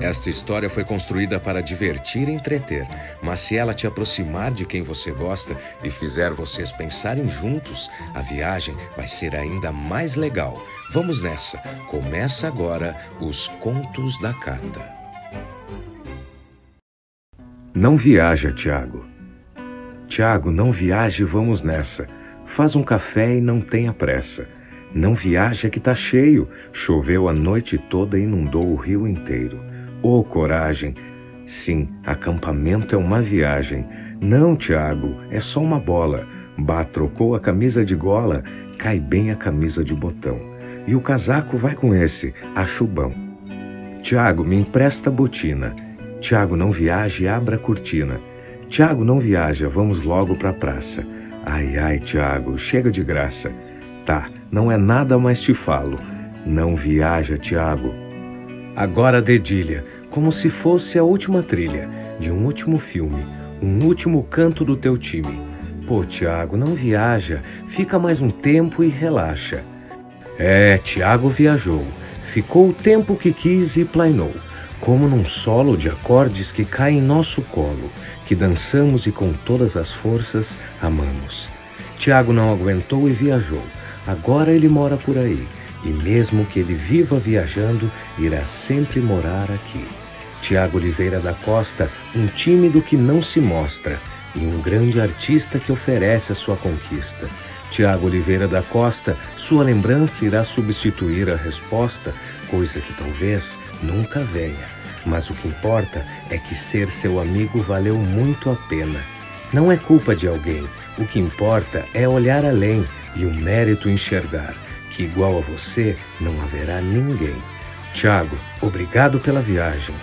Esta história foi construída para divertir e entreter, mas se ela te aproximar de quem você gosta e fizer vocês pensarem juntos, a viagem vai ser ainda mais legal. Vamos nessa! Começa agora os Contos da Cata. Não viaja, Tiago. Tiago, não viaje, vamos nessa. Faz um café e não tenha pressa. Não viaja que tá cheio. Choveu a noite toda e inundou o rio inteiro. Oh, coragem! Sim, acampamento é uma viagem. Não, Tiago, é só uma bola. Bah trocou a camisa de gola, cai bem a camisa de botão. E o casaco vai com esse, acho bom. Tiago, me empresta a botina. Tiago, não viaje, abra a cortina. Tiago, não viaja, vamos logo pra praça. Ai, ai, Tiago, chega de graça. Tá, não é nada, mais te falo. Não viaja, Tiago. Agora dedilha, como se fosse a última trilha de um último filme, um último canto do teu time. Pô, Tiago, não viaja, fica mais um tempo e relaxa. É, Tiago viajou, ficou o tempo que quis e plainou, como num solo de acordes que cai em nosso colo, que dançamos e com todas as forças amamos. Tiago não aguentou e viajou, agora ele mora por aí e mesmo que ele viva viajando, irá sempre morar aqui. Tiago Oliveira da Costa, um tímido que não se mostra e um grande artista que oferece a sua conquista. Tiago Oliveira da Costa, sua lembrança irá substituir a resposta, coisa que talvez nunca venha. Mas o que importa é que ser seu amigo valeu muito a pena. Não é culpa de alguém, o que importa é olhar além e o mérito enxergar que igual a você não haverá ninguém. Tiago, obrigado pela viagem.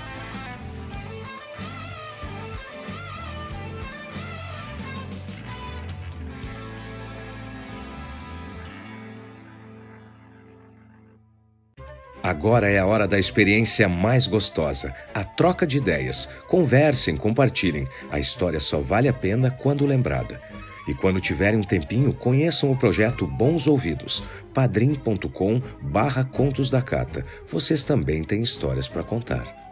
Agora é a hora da experiência mais gostosa, a troca de ideias. Conversem, compartilhem. A história só vale a pena quando lembrada. E quando tiverem um tempinho, conheçam o projeto Bons Ouvidos, padrim.com barra Contos da Cata. Vocês também têm histórias para contar.